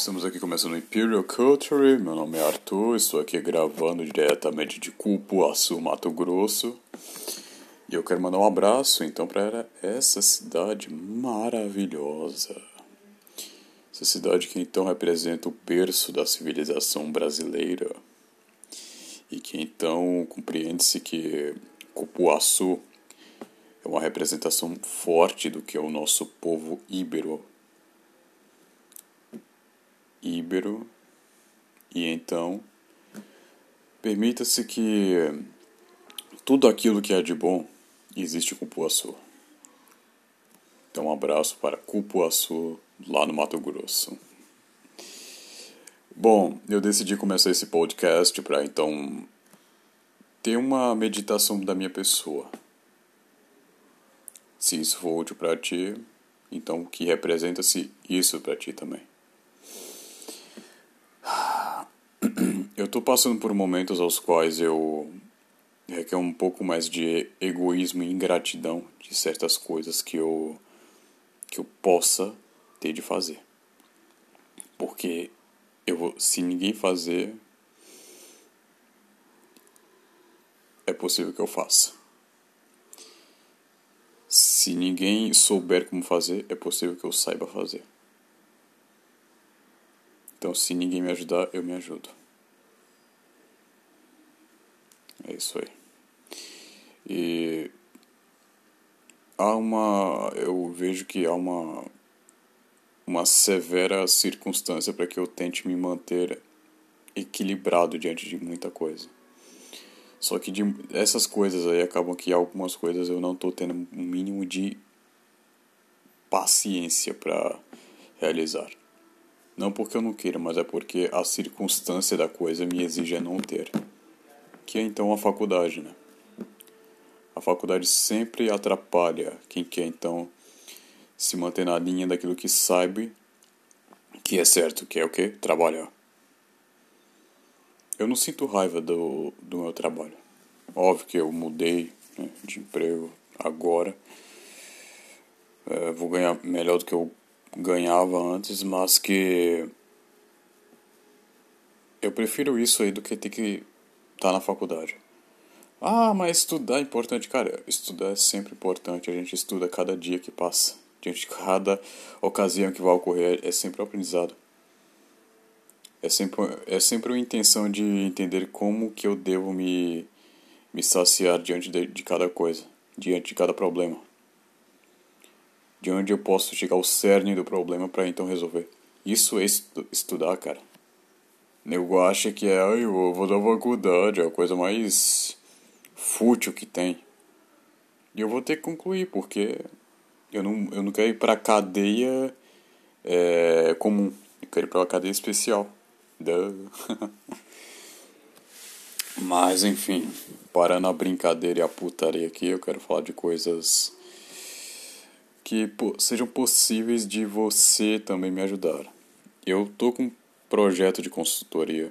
Estamos aqui começando Imperial Culture. Meu nome é Arthur, estou aqui gravando diretamente de Cupuaçu, Mato Grosso. E eu quero mandar um abraço então para essa cidade maravilhosa. Essa cidade que então representa o berço da civilização brasileira. E que então compreende-se que Cupuaçu é uma representação forte do que é o nosso povo íbero íbero e então permita-se que tudo aquilo que é de bom existe com Cupuaçu. Então um abraço para Cupuaçu lá no Mato Grosso. Bom, eu decidi começar esse podcast para então ter uma meditação da minha pessoa. Se isso for útil para ti, então que representa-se isso para ti também. Eu estou passando por momentos aos quais eu requer um pouco mais de egoísmo e ingratidão de certas coisas que eu que eu possa ter de fazer. Porque eu se ninguém fazer é possível que eu faça. Se ninguém souber como fazer, é possível que eu saiba fazer. Então, se ninguém me ajudar, eu me ajudo. É isso aí. E há uma. Eu vejo que há uma. Uma severa circunstância para que eu tente me manter equilibrado diante de muita coisa. Só que de essas coisas aí acabam que algumas coisas eu não estou tendo um mínimo de paciência para realizar. Não porque eu não queira, mas é porque a circunstância da coisa me exige não ter que é então a faculdade, né? A faculdade sempre atrapalha quem quer então se manter na linha daquilo que sabe que é certo, que é o que? Trabalhar. Eu não sinto raiva do, do meu trabalho. Óbvio que eu mudei né, de emprego agora. É, vou ganhar melhor do que eu ganhava antes, mas que eu prefiro isso aí do que ter que tá na faculdade. Ah, mas estudar é importante. Cara, estudar é sempre importante. A gente estuda cada dia que passa. Diante de cada ocasião que vai ocorrer, é sempre um aprendizado. É sempre, é sempre uma intenção de entender como que eu devo me, me saciar diante de, de cada coisa, diante de cada problema. De onde eu posso chegar ao cerne do problema para então resolver. Isso é estu estudar, cara. Nego acha que é, eu vou da faculdade, é a coisa mais fútil que tem. E eu vou ter que concluir, porque eu não, eu não quero ir pra cadeia é, comum. Eu quero ir pra cadeia especial. Mas, enfim, parando a brincadeira e a putaria aqui, eu quero falar de coisas que sejam possíveis de você também me ajudar. Eu tô com projeto de consultoria,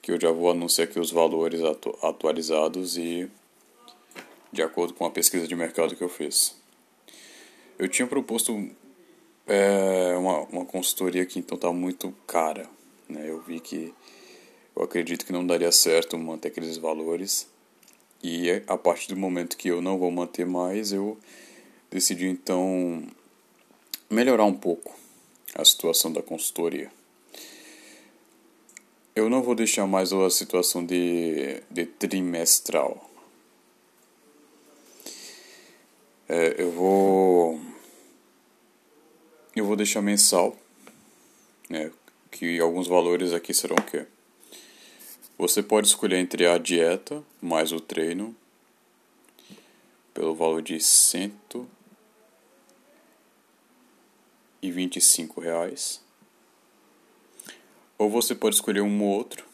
que eu já vou anunciar aqui os valores atu atualizados e de acordo com a pesquisa de mercado que eu fiz. Eu tinha proposto é, uma, uma consultoria que então está muito cara. Né? Eu vi que eu acredito que não daria certo manter aqueles valores. E a partir do momento que eu não vou manter mais, eu decidi então melhorar um pouco a situação da consultoria. Eu não vou deixar mais a situação de, de trimestral. É, eu vou. Eu vou deixar mensal. Né, que alguns valores aqui serão o quê? Você pode escolher entre a dieta mais o treino pelo valor de cento e vinte e cinco reais. Ou você pode escolher um ou outro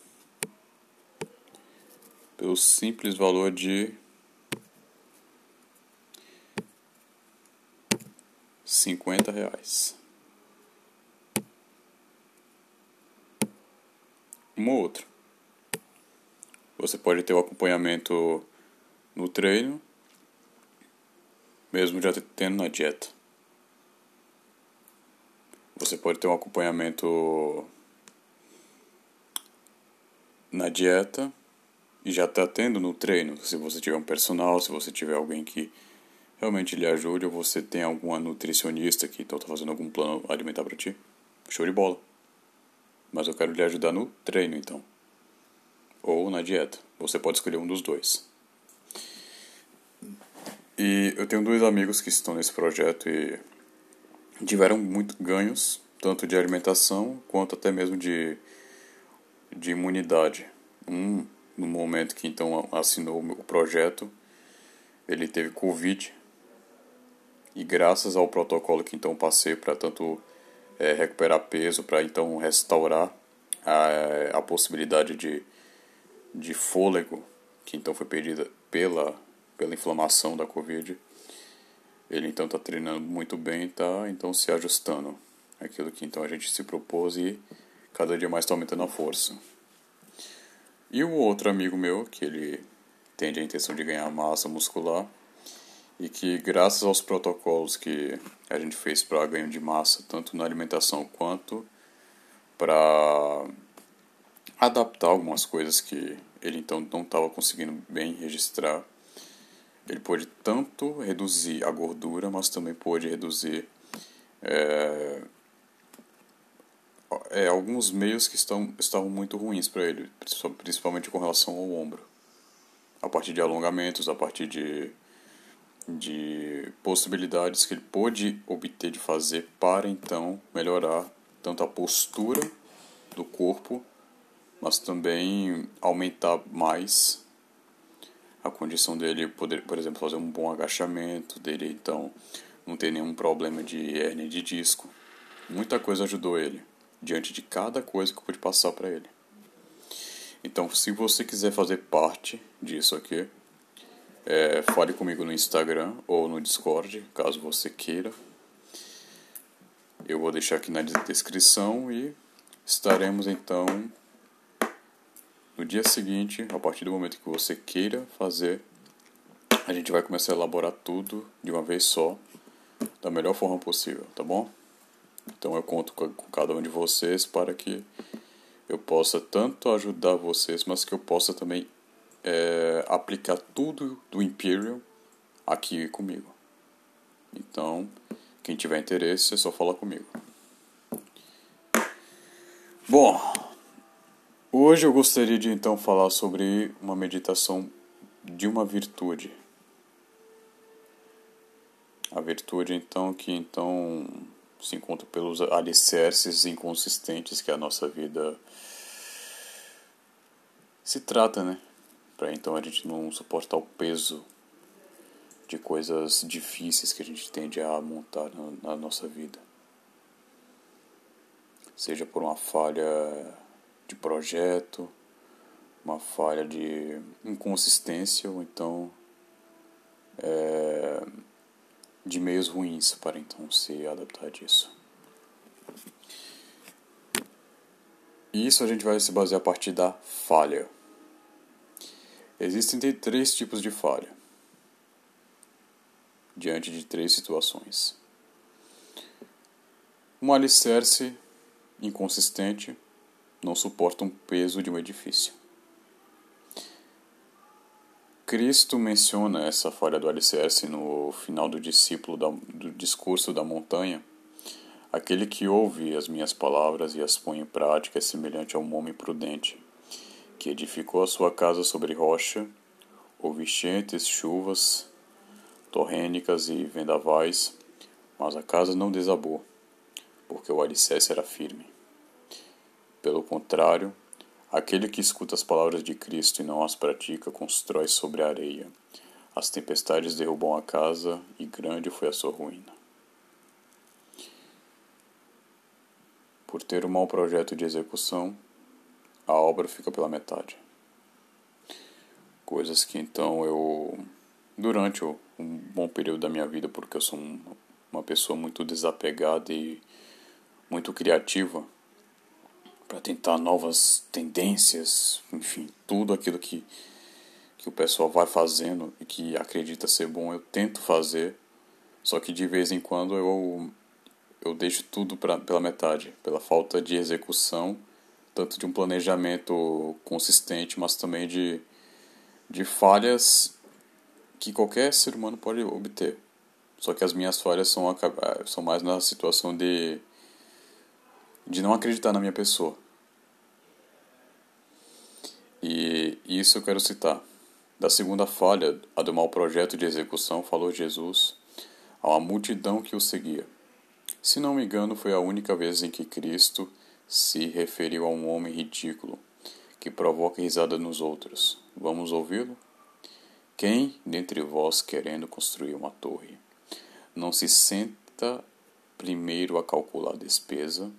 pelo simples valor de cinquenta reais. Um ou outro. Você pode ter o acompanhamento no treino, mesmo já tendo na dieta. Você pode ter um acompanhamento na dieta e já está tendo no treino. Se você tiver um personal, se você tiver alguém que realmente lhe ajude, ou você tem alguma nutricionista que então está fazendo algum plano alimentar para ti, show de bola. Mas eu quero lhe ajudar no treino então, ou na dieta. Você pode escolher um dos dois. E eu tenho dois amigos que estão nesse projeto e tiveram muito ganhos, tanto de alimentação quanto até mesmo de, de imunidade. Um, no momento que então assinou o projeto, ele teve Covid e graças ao protocolo que então passei para tanto é, recuperar peso, para então restaurar a, a possibilidade de, de fôlego que então foi perdida pela pela inflamação da Covid. Ele então está treinando muito bem, está então se ajustando aquilo que então a gente se propôs e cada dia mais está aumentando a força. E o outro amigo meu, que ele tem a intenção de ganhar massa muscular e que graças aos protocolos que a gente fez para ganho de massa, tanto na alimentação quanto para adaptar algumas coisas que ele então não estava conseguindo bem registrar, ele pode tanto reduzir a gordura, mas também pode reduzir é, é, alguns meios que estão, estavam muito ruins para ele, principalmente com relação ao ombro. A partir de alongamentos, a partir de, de possibilidades que ele pôde obter de fazer para então melhorar tanto a postura do corpo, mas também aumentar mais a condição dele poder, por exemplo, fazer um bom agachamento, dele então não ter nenhum problema de hernia de disco. Muita coisa ajudou ele, diante de cada coisa que eu pude passar para ele. Então, se você quiser fazer parte disso aqui, é, fale comigo no Instagram ou no Discord, caso você queira. Eu vou deixar aqui na descrição e estaremos então no dia seguinte, a partir do momento que você queira fazer, a gente vai começar a elaborar tudo de uma vez só, da melhor forma possível, tá bom? Então eu conto com cada um de vocês para que eu possa tanto ajudar vocês, mas que eu possa também é, aplicar tudo do Imperium aqui comigo. Então, quem tiver interesse é só falar comigo. Bom, Hoje eu gostaria de então falar sobre uma meditação de uma virtude. A virtude então que então se encontra pelos alicerces inconsistentes que a nossa vida se trata, né? Para então a gente não suportar o peso de coisas difíceis que a gente tende a montar na, na nossa vida. Seja por uma falha de projeto, uma falha de inconsistência ou então é, de meios ruins para então se adaptar disso. E isso a gente vai se basear a partir da falha. Existem três tipos de falha diante de três situações. Um alicerce inconsistente não suportam o peso de um edifício. Cristo menciona essa falha do alicerce no final do discípulo da, do discurso da montanha. Aquele que ouve as minhas palavras e as põe em prática é semelhante a um homem prudente, que edificou a sua casa sobre rocha, houve enchentes, chuvas, torrênicas e vendavais, mas a casa não desabou, porque o alicerce era firme. Pelo contrário, aquele que escuta as palavras de Cristo e não as pratica constrói sobre a areia. As tempestades derrubam a casa e grande foi a sua ruína. Por ter um mau projeto de execução, a obra fica pela metade. Coisas que então eu, durante um bom período da minha vida, porque eu sou uma pessoa muito desapegada e muito criativa, para tentar novas tendências, enfim, tudo aquilo que, que o pessoal vai fazendo e que acredita ser bom, eu tento fazer, só que de vez em quando eu, eu deixo tudo pra, pela metade, pela falta de execução, tanto de um planejamento consistente, mas também de, de falhas que qualquer ser humano pode obter. Só que as minhas falhas são, são mais na situação de, de não acreditar na minha pessoa. E isso eu quero citar. Da segunda falha, a do mau projeto de execução, falou Jesus a uma multidão que o seguia. Se não me engano, foi a única vez em que Cristo se referiu a um homem ridículo que provoca risada nos outros. Vamos ouvi-lo? Quem dentre vós, querendo construir uma torre, não se senta primeiro a calcular a despesa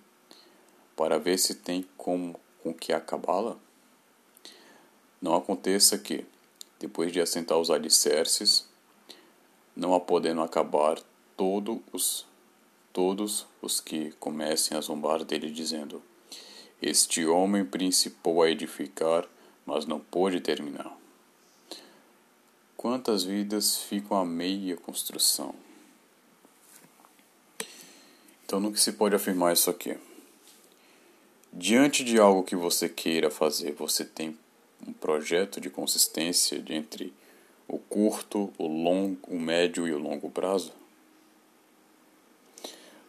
para ver se tem com, com que acabá-la? Não aconteça que, depois de assentar os alicerces, não a podendo acabar, todos os, todos os que comecem a zombar dele, dizendo: Este homem principou a edificar, mas não pôde terminar. Quantas vidas ficam a meia construção? Então, no que se pode afirmar isso aqui? Diante de algo que você queira fazer, você tem um projeto de consistência de entre o curto, o longo, o médio e o longo prazo?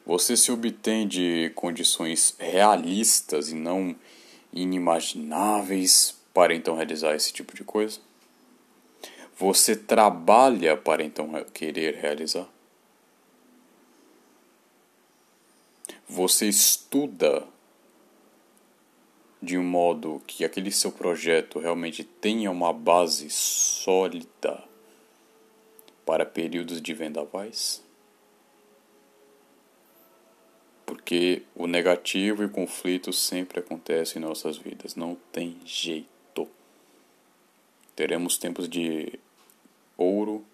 Você se obtém de condições realistas e não inimagináveis para então realizar esse tipo de coisa? Você trabalha para então querer realizar? Você estuda de um modo que aquele seu projeto realmente tenha uma base sólida para períodos de vendavais? Porque o negativo e o conflito sempre acontecem em nossas vidas, não tem jeito. Teremos tempos de ouro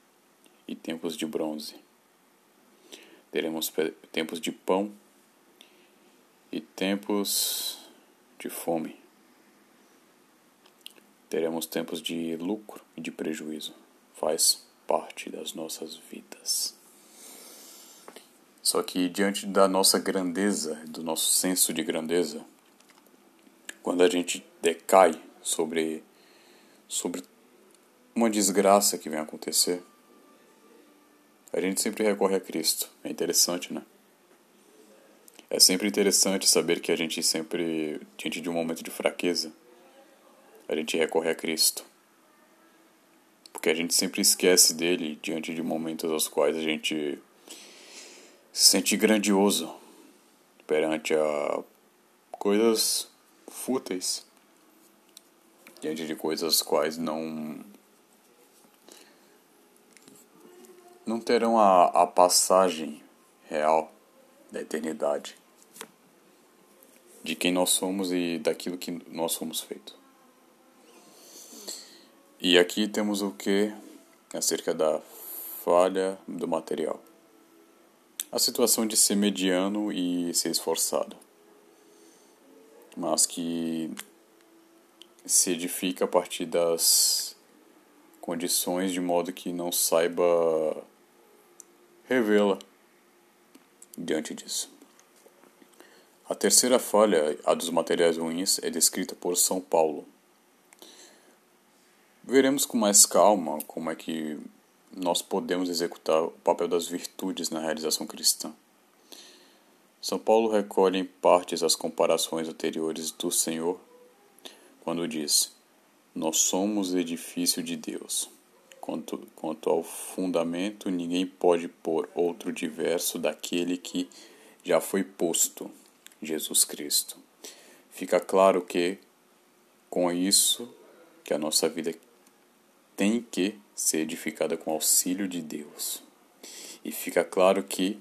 e tempos de bronze. Teremos tempos de pão e tempos de fome. Teremos tempos de lucro e de prejuízo. Faz parte das nossas vidas. Só que diante da nossa grandeza, do nosso senso de grandeza, quando a gente decai sobre sobre uma desgraça que vem acontecer, a gente sempre recorre a Cristo. É interessante, né? É sempre interessante saber que a gente sempre, diante de um momento de fraqueza, a gente recorre a Cristo. Porque a gente sempre esquece dele diante de momentos aos quais a gente se sente grandioso perante a coisas fúteis, diante de coisas quais não não terão a, a passagem real da eternidade de quem nós somos e daquilo que nós somos feito. E aqui temos o que acerca da falha do material. A situação de ser mediano e ser esforçado, mas que se edifica a partir das condições de modo que não saiba revê-la diante disso. A terceira falha, a dos materiais ruins, é descrita por São Paulo. Veremos com mais calma como é que nós podemos executar o papel das virtudes na realização cristã. São Paulo recolhe em partes as comparações anteriores do Senhor quando diz: Nós somos edifício de Deus. Quanto, quanto ao fundamento, ninguém pode pôr outro diverso daquele que já foi posto Jesus Cristo. Fica claro que com isso que a nossa vida tem que ser edificada com auxílio de Deus. E fica claro que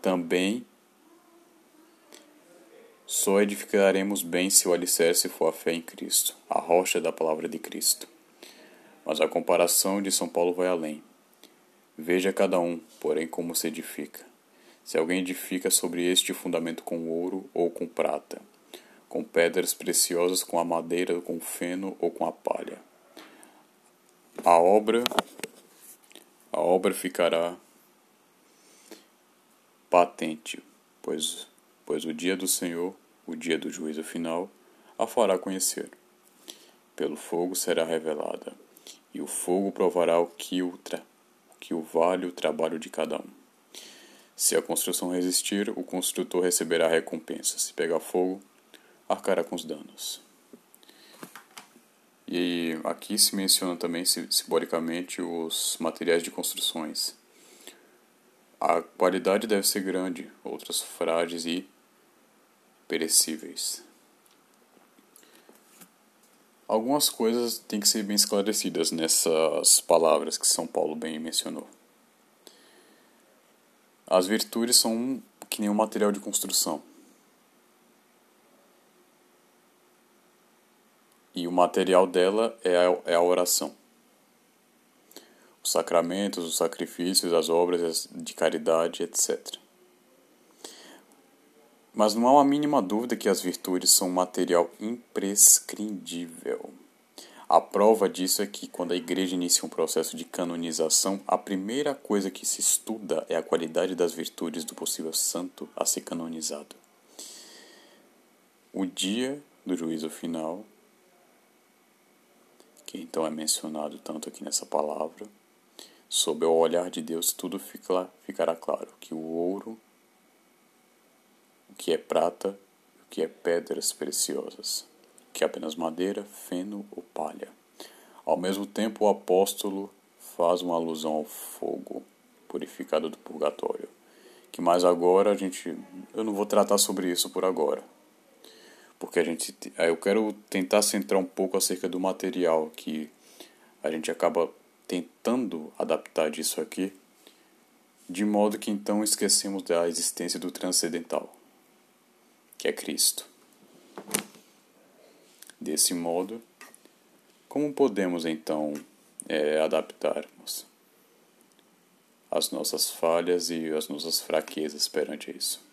também só edificaremos bem se o alicerce for a fé em Cristo, a rocha da palavra de Cristo. Mas a comparação de São Paulo vai além. Veja cada um, porém, como se edifica se alguém edifica sobre este fundamento com ouro ou com prata, com pedras preciosas, com a madeira, com feno ou com a palha. A obra a obra ficará patente, pois, pois o dia do Senhor, o dia do juízo final, a fará conhecer. Pelo fogo será revelada, e o fogo provará o que o, que o vale o trabalho de cada um. Se a construção resistir, o construtor receberá recompensa. Se pegar fogo, arcará com os danos. E aqui se menciona também simbolicamente os materiais de construções. A qualidade deve ser grande, outras frágeis e perecíveis. Algumas coisas têm que ser bem esclarecidas nessas palavras que São Paulo bem mencionou. As virtudes são que nem um material de construção. E o material dela é a, é a oração. Os sacramentos, os sacrifícios, as obras de caridade, etc. Mas não há uma mínima dúvida que as virtudes são um material imprescindível. A prova disso é que, quando a igreja inicia um processo de canonização, a primeira coisa que se estuda é a qualidade das virtudes do possível santo a ser canonizado. O dia do juízo final que então é mencionado tanto aqui nessa palavra, sob o olhar de Deus tudo fica, ficará claro, que o ouro, o que é prata, o que é pedras preciosas, que apenas madeira, feno ou palha. Ao mesmo tempo, o apóstolo faz uma alusão ao fogo purificado do purgatório, que mais agora a gente, eu não vou tratar sobre isso por agora porque a gente eu quero tentar centrar um pouco acerca do material que a gente acaba tentando adaptar disso aqui, de modo que então esquecemos da existência do transcendental, que é Cristo. Desse modo, como podemos então é, adaptarmos as nossas falhas e as nossas fraquezas perante isso?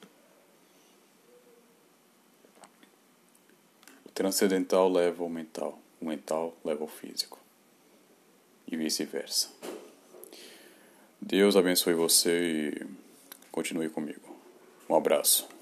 transcendental leva ao mental, o mental leva ao físico. E vice-versa. Deus abençoe você e continue comigo. Um abraço.